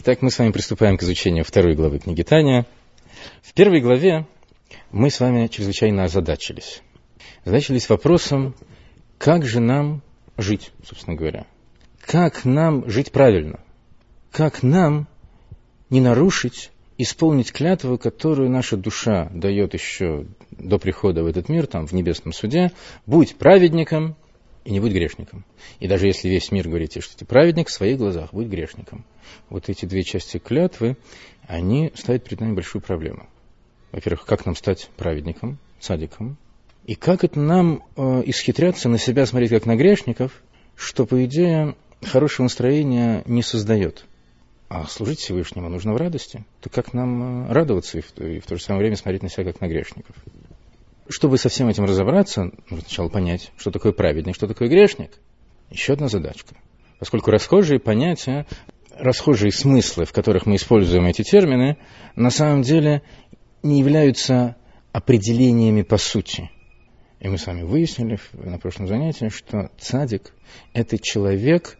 Итак, мы с вами приступаем к изучению второй главы книги Таня. В первой главе мы с вами чрезвычайно озадачились. Озадачились вопросом, как же нам жить, собственно говоря. Как нам жить правильно? Как нам не нарушить, исполнить клятву, которую наша душа дает еще до прихода в этот мир, там, в небесном суде, будь праведником и не будь грешником. И даже если весь мир говорит тебе, что ты праведник, в своих глазах будь грешником. Вот эти две части клятвы, они ставят перед нами большую проблему. Во-первых, как нам стать праведником, садиком, и как это нам э, исхитряться на себя смотреть как на грешников, что, по идее, хорошего настроения не создает. А служить Всевышнему нужно в радости. То как нам э, радоваться и в, и в то же самое время смотреть на себя как на грешников? Чтобы со всем этим разобраться, нужно сначала понять, что такое праведник, что такое грешник. Еще одна задачка. Поскольку расхожие понятия, расхожие смыслы, в которых мы используем эти термины, на самом деле не являются определениями по сути. И мы с вами выяснили на прошлом занятии, что цадик – это человек,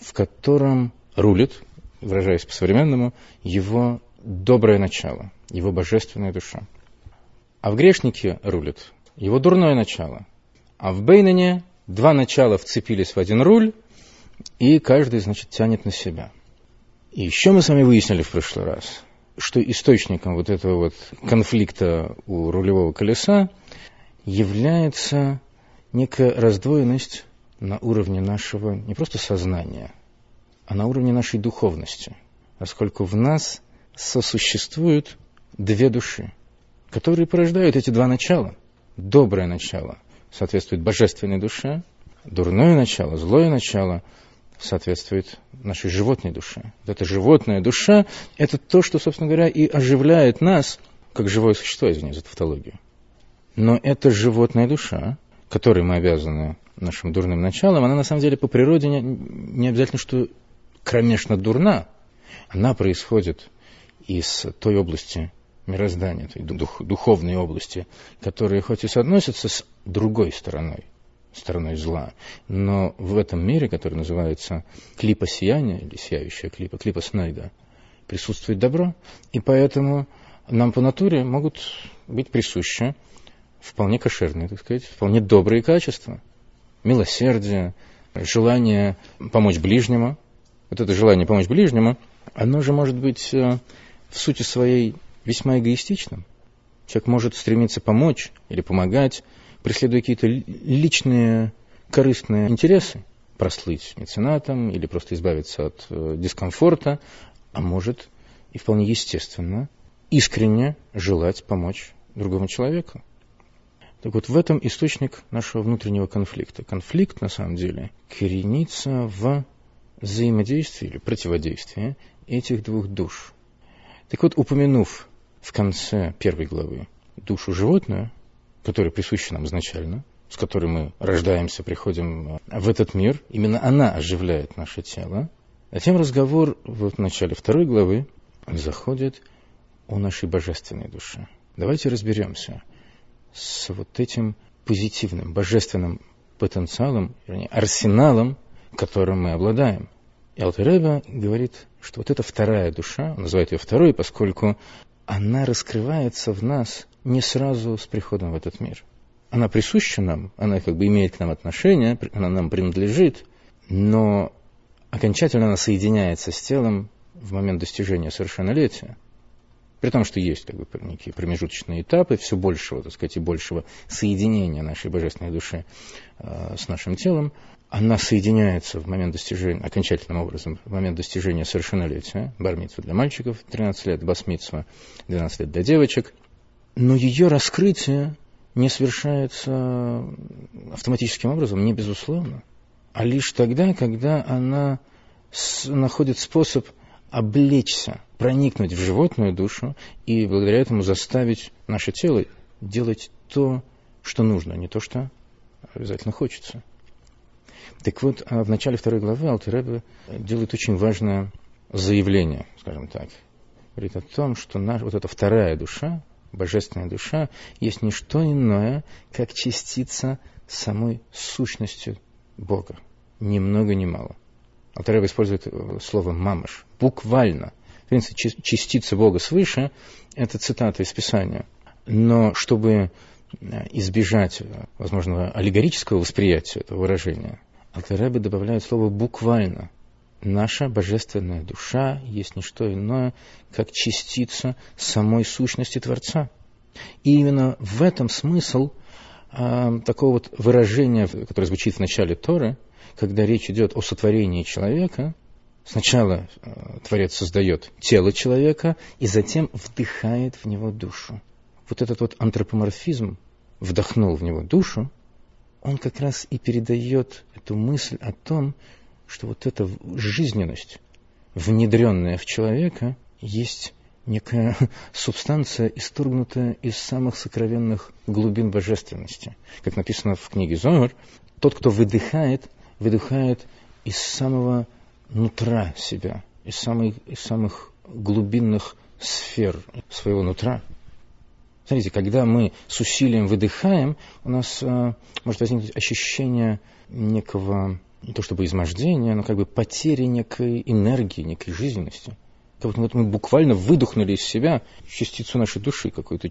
в котором рулит, выражаясь по-современному, его доброе начало, его божественная душа. А в грешнике рулит его дурное начало. А в Бейнене два начала вцепились в один руль, и каждый, значит, тянет на себя. И еще мы с вами выяснили в прошлый раз, что источником вот этого вот конфликта у рулевого колеса является некая раздвоенность на уровне нашего не просто сознания, а на уровне нашей духовности, поскольку в нас сосуществуют две души которые порождают эти два начала. Доброе начало соответствует божественной душе, дурное начало, злое начало соответствует нашей животной душе. Вот эта животная душа – это то, что, собственно говоря, и оживляет нас, как живое существо, извиняюсь за тавтологию. Но эта животная душа, которой мы обязаны нашим дурным началом, она на самом деле по природе не, не обязательно, что кромешно дурна. Она происходит из той области мироздания, той дух, духовной области, которые хоть и соотносятся с другой стороной, стороной зла, но в этом мире, который называется клипа сияния, или сияющая клипа, клипа Снайда, присутствует добро, и поэтому нам по натуре могут быть присущи вполне кошерные, так сказать, вполне добрые качества. Милосердие, желание помочь ближнему. Вот это желание помочь ближнему, оно же может быть э, в сути своей весьма эгоистичным. Человек может стремиться помочь или помогать, преследуя какие-то личные корыстные интересы, прослыть меценатом или просто избавиться от э, дискомфорта, а может и вполне естественно, искренне желать помочь другому человеку. Так вот, в этом источник нашего внутреннего конфликта. Конфликт, на самом деле, коренится в взаимодействии или противодействии этих двух душ. Так вот, упомянув в конце первой главы душу животную, которая присуща нам изначально, с которой мы рождаемся, приходим э, в этот мир, именно она оживляет наше тело. Затем разговор в начале второй главы заходит о нашей божественной душе. Давайте разберемся с вот этим позитивным, божественным потенциалом, вернее, арсеналом, которым мы обладаем. И Алтереба говорит, что вот эта вторая душа, он называет ее второй, поскольку она раскрывается в нас не сразу с приходом в этот мир. Она присуща нам, она как бы имеет к нам отношение, она нам принадлежит, но окончательно она соединяется с телом в момент достижения совершеннолетия. При том, что есть как бы, некие промежуточные этапы все большего, так сказать, и большего соединения нашей божественной души э, с нашим телом, она соединяется в момент достижения, окончательным образом, в момент достижения совершеннолетия, бармитсва для мальчиков 13 лет, басмитсва 12 лет для девочек, но ее раскрытие не совершается автоматическим образом, не безусловно, а лишь тогда, когда она находит способ облечься, проникнуть в животную душу и благодаря этому заставить наше тело делать то, что нужно, не то, что обязательно хочется. Так вот, а в начале второй главы Алтеребе делает очень важное заявление, скажем так. Говорит о том, что наш, вот эта вторая душа, божественная душа, есть не что иное, как частица самой сущности Бога. Ни много ни мало. Алтеребе использует э, слово «мамаш», буквально. В принципе, частица Бога свыше – это цитата из Писания. Но чтобы э, избежать возможного аллегорического восприятия этого выражения, Алтаребе добавляет слово «буквально». Наша божественная душа есть не что иное, как частица самой сущности Творца. И именно в этом смысл э, такого вот выражения, которое звучит в начале Торы, когда речь идет о сотворении человека, сначала э, Творец создает тело человека и затем вдыхает в него душу. Вот этот вот антропоморфизм вдохнул в него душу, он как раз и передает эту мысль о том, что вот эта жизненность, внедренная в человека, есть некая субстанция, исторгнутая из самых сокровенных глубин божественности. Как написано в книге Зомер, тот, кто выдыхает, выдыхает из самого нутра себя, из, самых, из самых глубинных сфер своего нутра. Смотрите, когда мы с усилием выдыхаем, у нас э, может возникнуть ощущение некого, не то чтобы измождения, но как бы потери некой энергии, некой жизненности. Как будто мы буквально выдохнули из себя частицу нашей души, какую-то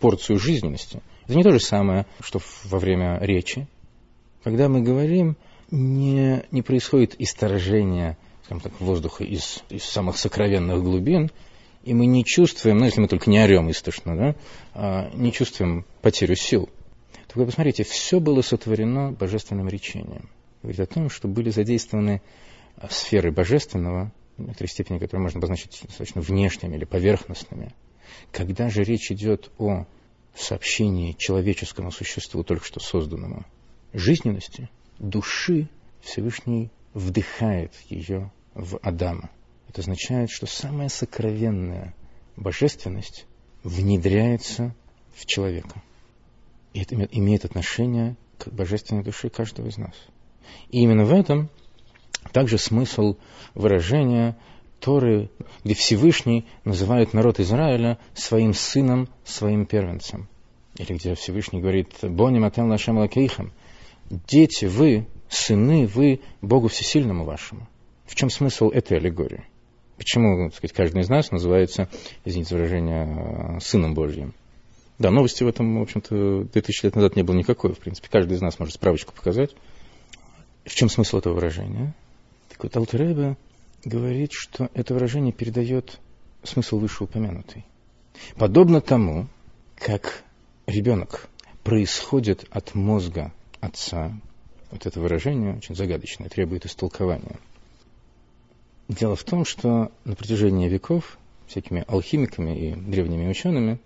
порцию жизненности. Это не то же самое, что во время речи. Когда мы говорим, не, не происходит исторжение скажем так, воздуха из, из самых сокровенных глубин, и мы не чувствуем, ну, если мы только не орем истошно, да, а, не чувствуем потерю сил. То вы посмотрите, все было сотворено божественным речением. Говорит о том, что были задействованы а, сферы божественного, в некоторой степени, которые можно обозначить достаточно внешними или поверхностными. Когда же речь идет о сообщении человеческому существу, только что созданному, жизненности, души, Всевышний вдыхает ее в Адама. Это означает, что самая сокровенная божественность внедряется в человека. И это имеет отношение к божественной душе каждого из нас. И именно в этом также смысл выражения Торы, где Всевышний называет народ Израиля своим сыном, своим первенцем. Или где Всевышний говорит «Боним атем лашем лакейхам» «Дети, вы, сыны, вы Богу Всесильному вашему». В чем смысл этой аллегории? Почему, так сказать, каждый из нас называется, извините выражение, сыном Божьим? Да, новости в этом, в общем-то, 2000 лет назад не было никакой, в принципе. Каждый из нас может справочку показать. В чем смысл этого выражения? Так вот, Алтаребе говорит, что это выражение передает смысл вышеупомянутый. Подобно тому, как ребенок происходит от мозга отца, вот это выражение очень загадочное, требует истолкования. Дело в том, что на протяжении веков всякими алхимиками и древними учеными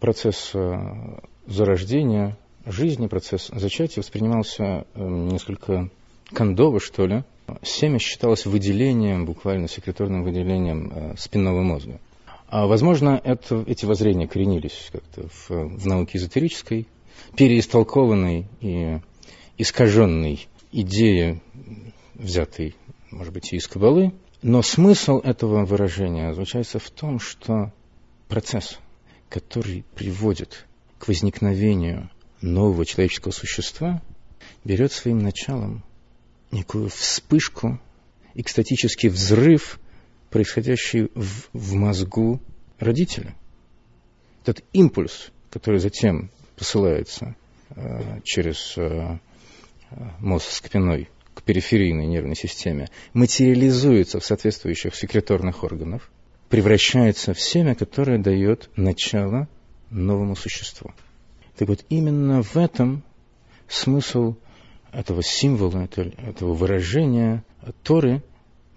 процесс э, зарождения жизни, процесс зачатия воспринимался э, несколько кондово, что ли. Семя считалось выделением, буквально секреторным выделением э, спинного мозга. А, возможно, это, эти воззрения коренились как-то в, в науке эзотерической, переистолкованной и искаженной идеи, взятой, может быть, и из Кабалы. Но смысл этого выражения заключается в том, что процесс, который приводит к возникновению нового человеческого существа, берет своим началом некую вспышку, экстатический взрыв, происходящий в, в мозгу родителя. Этот импульс, который затем посылается э, через э, мозг спиной к периферийной нервной системе, материализуется в соответствующих секреторных органах, превращается в семя, которое дает начало новому существу. Так вот, именно в этом смысл этого символа, этого выражения Торы,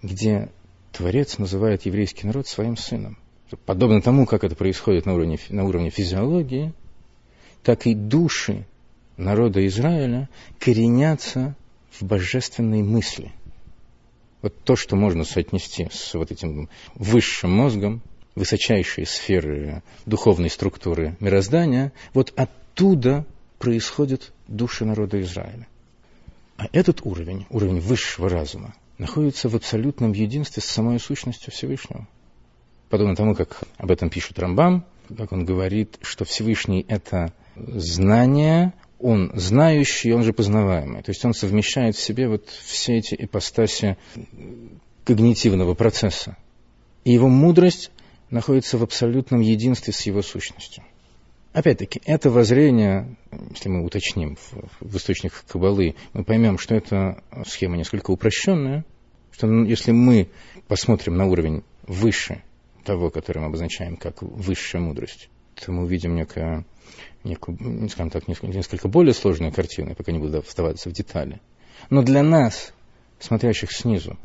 где Творец называет еврейский народ своим сыном. Подобно тому, как это происходит на уровне, на уровне физиологии, так и души народа Израиля коренятся в божественной мысли. Вот то, что можно соотнести с вот этим высшим мозгом, высочайшие сферы духовной структуры мироздания, вот оттуда происходят души народа Израиля. А этот уровень, уровень высшего разума, находится в абсолютном единстве с самой сущностью Всевышнего. Подобно тому, как об этом пишет Рамбам, как он говорит, что Всевышний – это знание, он знающий, он же познаваемый. То есть он совмещает в себе вот все эти ипостаси когнитивного процесса. И его мудрость находится в абсолютном единстве с его сущностью. Опять-таки, это воззрение, если мы уточним в, источниках Кабалы, мы поймем, что это схема несколько упрощенная, что если мы посмотрим на уровень выше того, который мы обозначаем как высшая мудрость, мы увидим некое, некую, скажем так, несколько, более сложную картину, пока не буду вставаться в детали. Но для нас, смотрящих снизу,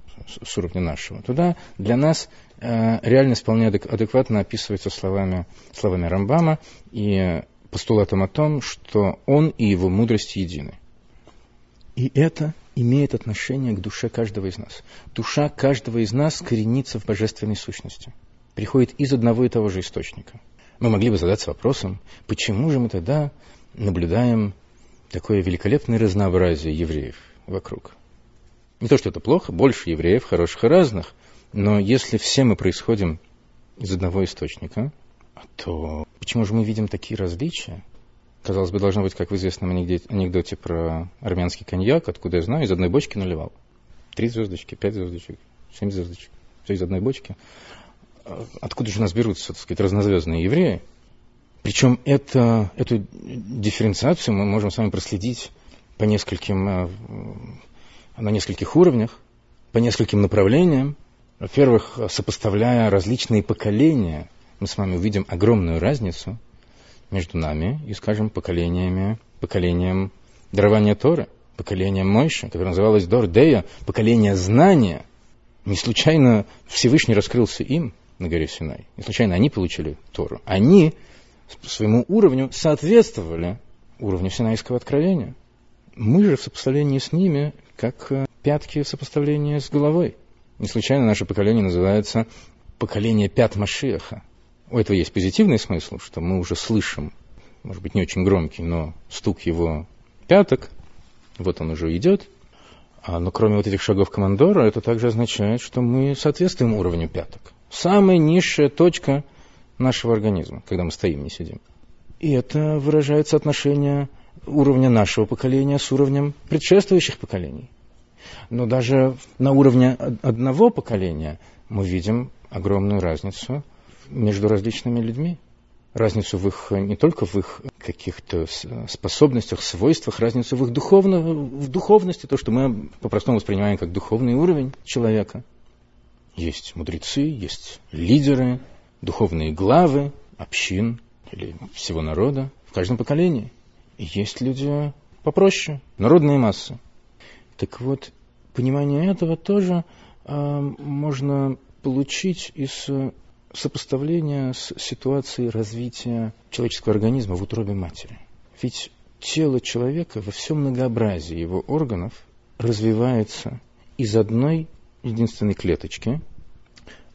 с уровня нашего, туда для нас э, реальность вполне адекватно описывается словами, словами Рамбама и постулатом о том, что он и его мудрость едины. И это имеет отношение к душе каждого из нас. Душа каждого из нас коренится в божественной сущности, приходит из одного и того же источника. Мы могли бы задаться вопросом, почему же мы тогда наблюдаем такое великолепное разнообразие евреев вокруг. Не то, что это плохо, больше евреев, хороших и разных, но если все мы происходим из одного источника, то почему же мы видим такие различия? Казалось бы, должно быть, как в известном анекдоте про армянский коньяк, откуда я знаю, из одной бочки наливал. Три звездочки, пять звездочек, семь звездочек. Все из одной бочки. Откуда же у нас берутся, так сказать, разнозвездные евреи? Причем это, эту дифференциацию мы можем с вами проследить по нескольким э, на нескольких уровнях, по нескольким направлениям. Во-первых, сопоставляя различные поколения, мы с вами увидим огромную разницу между нами и, скажем, поколениями, поколением дарования Торы, поколением Мойши, которое называлось Дордея, поколение знания. Не случайно Всевышний раскрылся им на горе Синай. Не случайно они получили Тору. Они по своему уровню соответствовали уровню Синайского откровения. Мы же в сопоставлении с ними как э, пятки сопоставления с головой. Не случайно наше поколение называется поколение пят Машеха. У этого есть позитивный смысл, что мы уже слышим, может быть, не очень громкий, но стук его пяток, вот он уже идет. А, но кроме вот этих шагов командора, это также означает, что мы соответствуем уровню пяток. Самая низшая точка нашего организма, когда мы стоим, не сидим. И это выражает соотношение уровня нашего поколения с уровнем предшествующих поколений. Но даже на уровне одного поколения мы видим огромную разницу между различными людьми. Разницу в их, не только в их каких-то способностях, свойствах, разницу в их духовно, в духовности, то, что мы по-простому воспринимаем как духовный уровень человека. Есть мудрецы, есть лидеры, духовные главы общин или всего народа в каждом поколении. Есть люди попроще, народные массы. Так вот, понимание этого тоже э, можно получить из сопоставления с ситуацией развития человеческого организма в утробе матери. Ведь тело человека во всем многообразии его органов развивается из одной единственной клеточки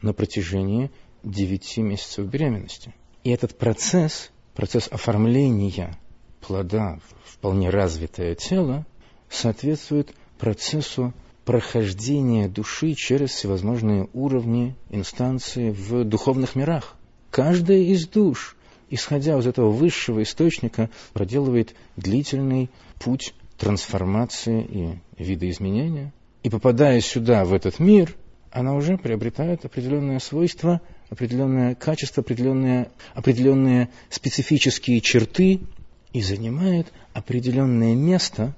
на протяжении 9 месяцев беременности. И этот процесс, процесс оформления плода вполне развитое тело соответствует процессу прохождения души через всевозможные уровни, инстанции в духовных мирах. Каждая из душ, исходя из этого высшего источника, проделывает длительный путь трансформации и видоизменения. И попадая сюда, в этот мир, она уже приобретает определенные свойства, определенное качество, определенные, определенные специфические черты, и занимает определенное место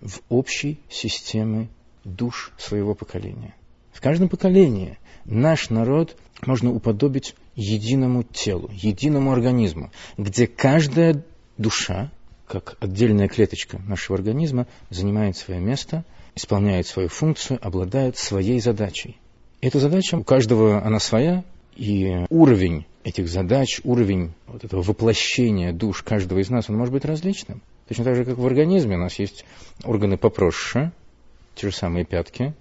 в общей системе душ своего поколения. В каждом поколении наш народ можно уподобить единому телу, единому организму, где каждая душа, как отдельная клеточка нашего организма, занимает свое место, исполняет свою функцию, обладает своей задачей. Эта задача у каждого она своя, и уровень этих задач, уровень вот этого воплощения душ каждого из нас, он может быть различным. Точно так же, как в организме у нас есть органы попроще, те же самые пятки,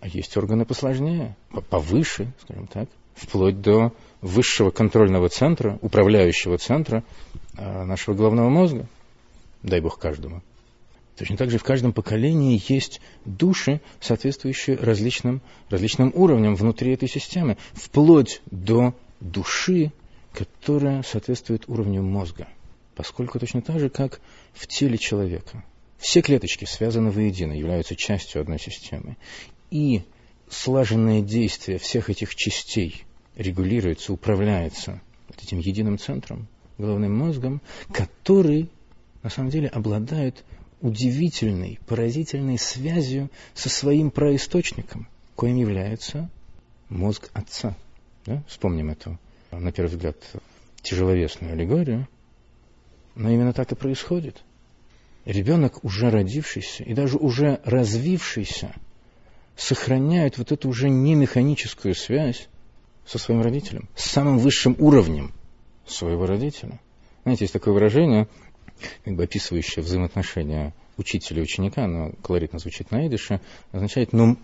а есть органы посложнее, повыше, скажем так, вплоть до высшего контрольного центра, управляющего центра а, нашего головного мозга. Дай Бог каждому. Точно так же в каждом поколении есть души, соответствующие различным, различным уровням внутри этой системы, вплоть до души, которая соответствует уровню мозга. Поскольку точно так же, как в теле человека. Все клеточки связаны воедино, являются частью одной системы. И слаженное действие всех этих частей регулируется, управляется вот этим единым центром, головным мозгом, который на самом деле обладает удивительной, поразительной связью со своим происточником, коим является мозг отца. Да? Вспомним эту, на первый взгляд, тяжеловесную аллегорию. Но именно так и происходит. Ребенок, уже родившийся и даже уже развившийся, сохраняет вот эту уже не механическую связь со своим родителем, с самым высшим уровнем своего родителя. Знаете, есть такое выражение, как бы описывающее взаимоотношения учителя и ученика, но колоритно звучит на идыше, означает, ну,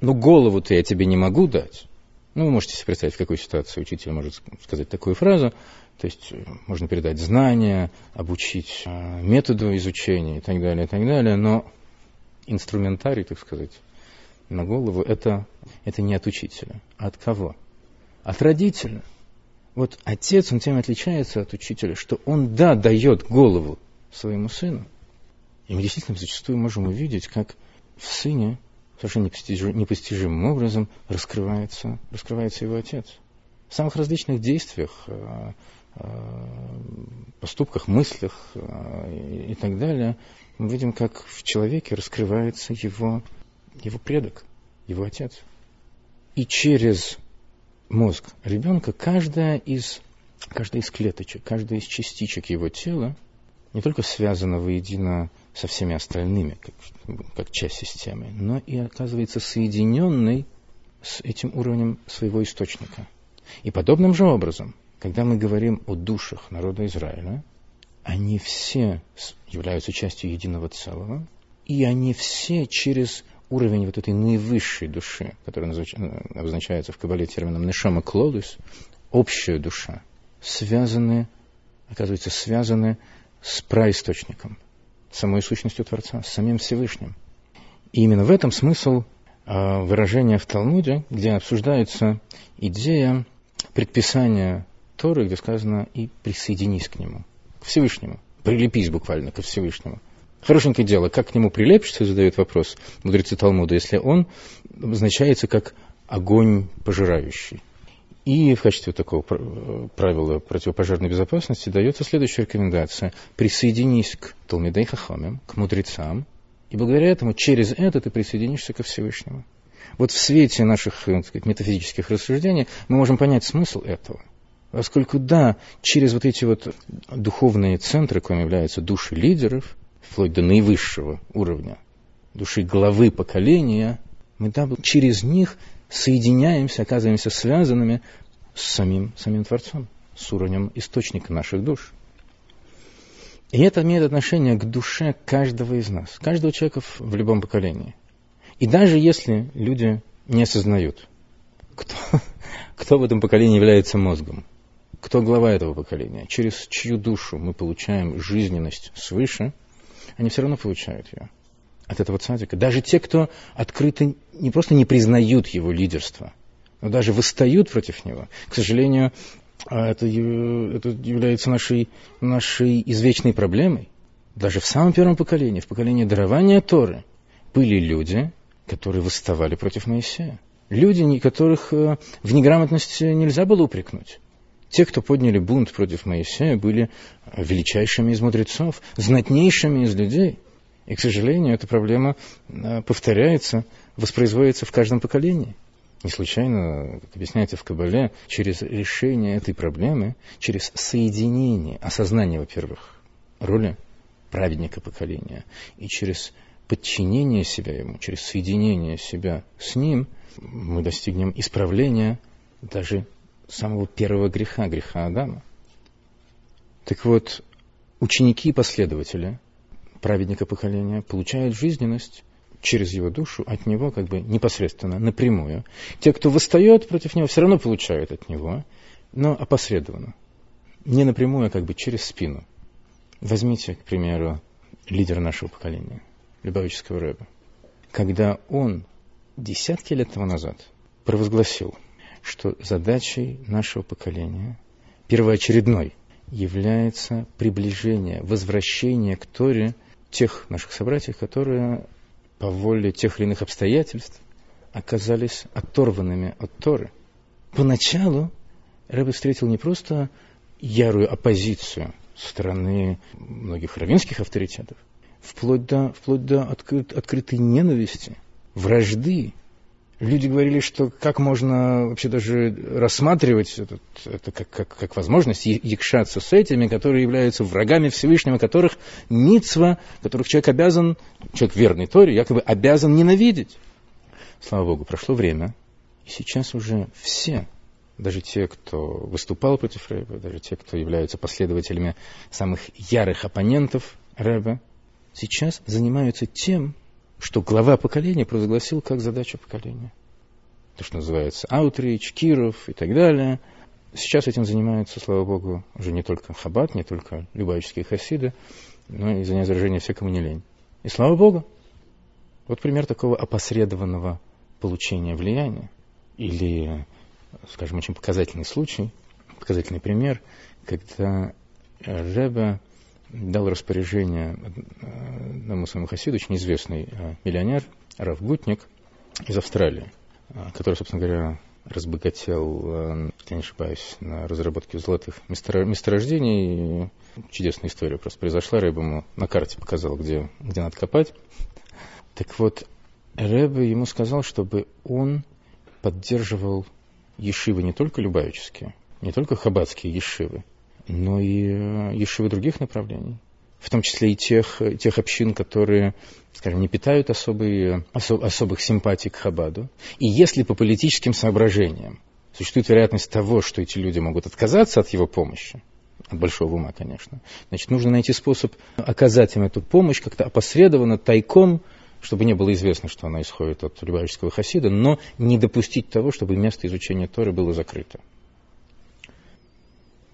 ну голову-то я тебе не могу дать. Ну, вы можете себе представить, в какой ситуации учитель может сказать такую фразу. То есть э, можно передать знания, обучить э, методу изучения и так далее, и так далее, но инструментарий, так сказать, на голову, это, это не от учителя. А от кого? От родителя. Вот отец, он тем отличается от учителя, что он, да, дает голову своему сыну. И мы действительно зачастую можем увидеть, как в сыне совершенно непостижимым образом раскрывается, раскрывается его отец. В самых различных действиях, э, э, поступках, мыслях э, и так далее, мы видим, как в человеке раскрывается его, его предок, его отец. И через мозг ребенка каждая из, каждая из клеточек, каждая из частичек его тела не только связана воедино со всеми остальными, как, как часть системы, но и оказывается соединенной с этим уровнем своего источника. И подобным же образом, когда мы говорим о душах народа Израиля, они все являются частью единого целого, и они все через уровень вот этой наивысшей души, которая обозначается в Кабале термином «нешама клодус», общая душа, связаны, оказывается, связаны с праисточником, самой сущностью Творца, с самим Всевышним. И именно в этом смысл а, выражения в Талмуде, где обсуждается идея предписания Торы, где сказано «и присоединись к нему», к Всевышнему, прилепись буквально ко Всевышнему. Хорошенькое дело, как к нему прилепишься, задает вопрос мудрецы Талмуда, если он обозначается как огонь пожирающий. И в качестве такого правила противопожарной безопасности дается следующая рекомендация. Присоединись к Талмидей Хахамим, к мудрецам, и благодаря этому, через это ты присоединишься ко Всевышнему. Вот в свете наших так сказать, метафизических рассуждений мы можем понять смысл этого. Поскольку, да, через вот эти вот духовные центры, коим являются души лидеров, вплоть до наивысшего уровня, души главы поколения, мы да, через них соединяемся, оказываемся связанными с самим, самим Творцом, с уровнем источника наших душ. И это имеет отношение к душе каждого из нас, каждого человека в любом поколении. И даже если люди не осознают, кто, кто в этом поколении является мозгом, кто глава этого поколения, через чью душу мы получаем жизненность свыше, они все равно получают ее от этого цадика. Даже те, кто открыто не просто не признают его лидерство, но даже восстают против него. К сожалению, а это, это является нашей, нашей извечной проблемой. Даже в самом первом поколении, в поколении дарования Торы, были люди, которые восставали против Моисея. Люди, которых э, в неграмотности нельзя было упрекнуть. Те, кто подняли бунт против Моисея, были величайшими из мудрецов, знатнейшими из людей – и, к сожалению, эта проблема э, повторяется, воспроизводится в каждом поколении. Не случайно, как объясняется в Кабале, через решение этой проблемы, через соединение, осознание, во-первых, роли праведника поколения, и через подчинение себя ему, через соединение себя с ним, мы достигнем исправления даже самого первого греха, греха Адама. Так вот, ученики и последователи – праведника поколения, получают жизненность через его душу от него как бы непосредственно, напрямую. Те, кто восстает против него, все равно получают от него, но опосредованно. Не напрямую, а как бы через спину. Возьмите, к примеру, лидера нашего поколения, Любавического Рэба. Когда он десятки лет тому назад провозгласил, что задачей нашего поколения, первоочередной, является приближение, возвращение к Торе тех наших собратьев, которые по воле тех или иных обстоятельств оказались оторванными от Торы. Поначалу Рэбе встретил не просто ярую оппозицию со стороны многих равинских авторитетов, вплоть до, вплоть до открыт, открытой ненависти, вражды. Люди говорили, что как можно вообще даже рассматривать этот, это как, как, как возможность якшаться с этими, которые являются врагами Всевышнего, которых мицва, которых человек обязан, человек верный Торе, якобы обязан ненавидеть. Слава Богу, прошло время, и сейчас уже все даже те, кто выступал против Рэба, даже те, кто являются последователями самых ярых оппонентов Рэба, сейчас занимаются тем, что глава поколения провозгласил как задачу поколения. То, что называется аутрич, Киров и так далее. Сейчас этим занимаются, слава богу, уже не только Хаббат, не только любавические хасиды, но и занять заражение все, кому не лень. И слава богу, вот пример такого опосредованного получения влияния или скажем, очень показательный случай, показательный пример, когда Ребе дал распоряжение одному своему хасиду, очень известный э, миллионер, Раф Гутник из Австралии, э, который, собственно говоря, разбогател, э, если не ошибаюсь, на разработке золотых месторождений. Чудесная история просто произошла. Рэб ему на карте показал, где, где надо копать. Так вот, Рэбе ему сказал, чтобы он поддерживал ешивы не только любавические, не только хаббатские ешивы, но и э, ешивы других направлений. В том числе и тех, тех общин, которые, скажем, не питают особые, осо, особых симпатий к Хабаду. И если по политическим соображениям существует вероятность того, что эти люди могут отказаться от его помощи, от большого ума, конечно, значит, нужно найти способ оказать им эту помощь как-то опосредованно, тайком, чтобы не было известно, что она исходит от Любавического хасида, но не допустить того, чтобы место изучения Торы было закрыто.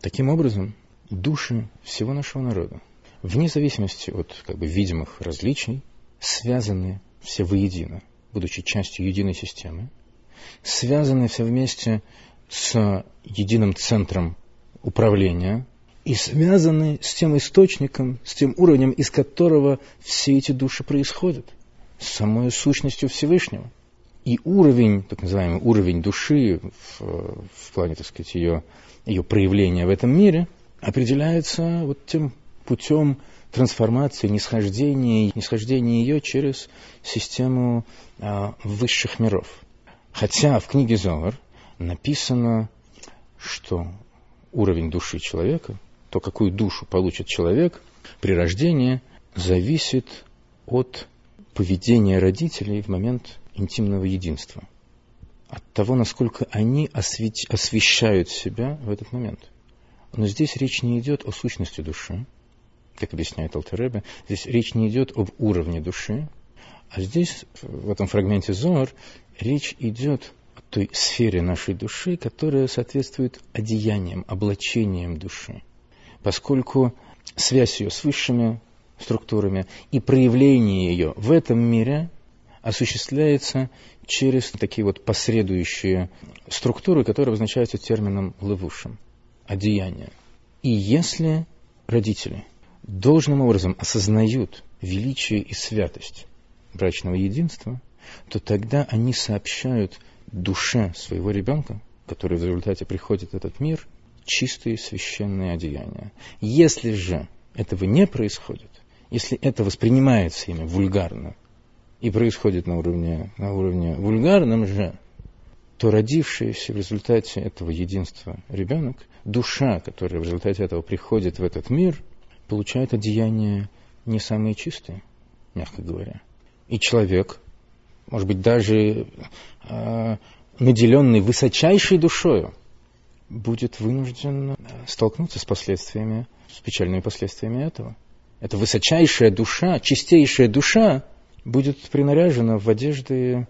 Таким образом, души всего нашего народа, вне зависимости от как бы, видимых различий, связаны все воедино, будучи частью единой системы, связаны все вместе с единым центром управления и связаны с тем источником, с тем уровнем, из которого все эти души происходят с самой сущностью Всевышнего. И уровень, так называемый уровень души в, в плане, так сказать, ее, ее проявления в этом мире определяется вот тем путем трансформации, нисхождения, нисхождения ее через систему а, высших миров. Хотя в книге Зовар написано, что уровень души человека, то, какую душу получит человек при рождении, зависит от поведение родителей в момент интимного единства, от того, насколько они освещают себя в этот момент. Но здесь речь не идет о сущности души, как объясняет Алтеребе, здесь речь не идет об уровне души, а здесь, в этом фрагменте Зор, речь идет о той сфере нашей души, которая соответствует одеяниям, облачениям души. Поскольку связь ее с высшими структурами, и проявление ее в этом мире осуществляется через такие вот посредующие структуры, которые обозначаются термином левушем, одеяние. И если родители должным образом осознают величие и святость брачного единства, то тогда они сообщают душе своего ребенка, который в результате приходит в этот мир, чистые священные одеяния. Если же этого не происходит, если это воспринимается ими вульгарно и происходит на уровне, на уровне вульгарном же, то родившийся в результате этого единства ребенок, душа, которая в результате этого приходит в этот мир, получает одеяния не самые чистые, мягко говоря. И человек, может быть, даже э, наделенный высочайшей душою, будет вынужден столкнуться с последствиями, с печальными последствиями этого эта высочайшая душа, чистейшая душа будет принаряжена в одежды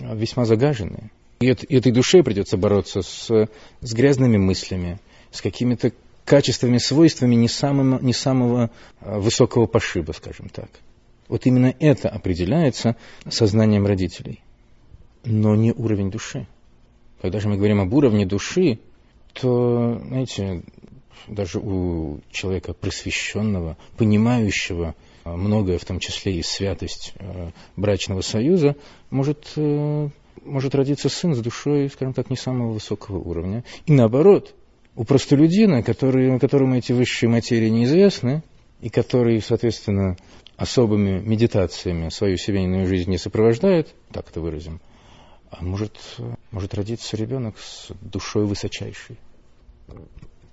а, весьма загаженные. И этой душе придется бороться с, с грязными мыслями, с какими-то качествами, свойствами не самого, не самого а, высокого пошиба, скажем так. Вот именно это определяется сознанием родителей, но не уровень души. Когда же мы говорим об уровне души, то, знаете, даже у человека просвещенного, понимающего многое, в том числе и святость э, брачного союза, может э, может родиться сын с душой, скажем так, не самого высокого уровня. И наоборот, у простолюдина, который, которому эти высшие материи неизвестны, и который, соответственно, особыми медитациями свою семейную жизнь не сопровождает, так это выразим, а может, может родиться ребенок с душой высочайшей.